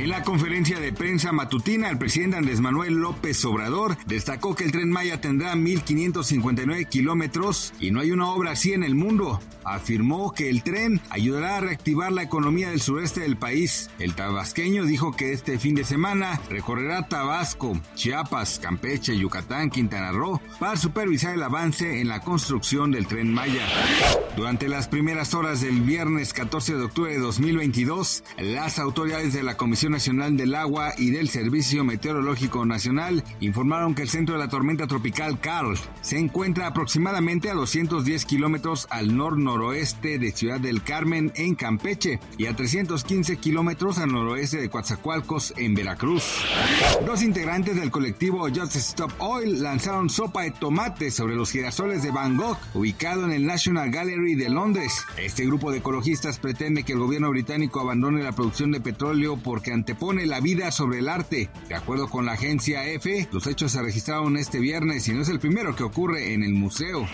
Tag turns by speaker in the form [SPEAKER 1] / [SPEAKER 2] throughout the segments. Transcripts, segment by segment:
[SPEAKER 1] En la conferencia de prensa matutina, el presidente Andrés Manuel López Obrador destacó que el tren Maya tendrá 1.559 kilómetros y no hay una obra así en el mundo. Afirmó que el tren ayudará a reactivar la economía del sureste del país. El tabasqueño dijo que este fin de semana recorrerá Tabasco, Chiapas, Campeche, Yucatán, Quintana Roo para supervisar el avance en la construcción del tren Maya. Durante las primeras horas del viernes 14 de octubre de 2022, las autoridades de la Comisión Nacional del Agua y del Servicio Meteorológico Nacional informaron que el centro de la tormenta tropical Carl se encuentra aproximadamente a 210 kilómetros al nor-noroeste de Ciudad del Carmen en Campeche y a 315 kilómetros al noroeste de Coatzacoalcos en Veracruz. Dos integrantes del colectivo Just Stop Oil lanzaron sopa de tomate sobre los girasoles de Van Gogh, ubicado en el National Gallery de Londres. Este grupo de ecologistas pretende que el gobierno británico abandone la producción de petróleo porque antepone la vida sobre el arte. De acuerdo con la agencia EFE, los hechos se registraron este viernes y no es el primero que ocurre en el museo.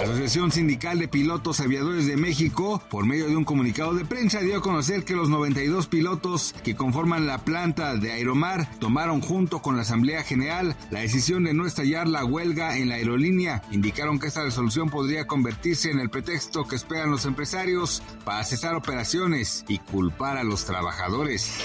[SPEAKER 1] La Asociación Sindical de Pilotos Aviadores de México, por medio de un comunicado de prensa, dio a conocer que los 92 pilotos que conforman la planta de Aeromar tomaron junto con la Asamblea General la decisión de no estallar la huelga en la aerolínea. Indicaron que esta resolución podría convertirse en el pretexto que esperan los empresarios para cesar operaciones y culpar a los trabajadores.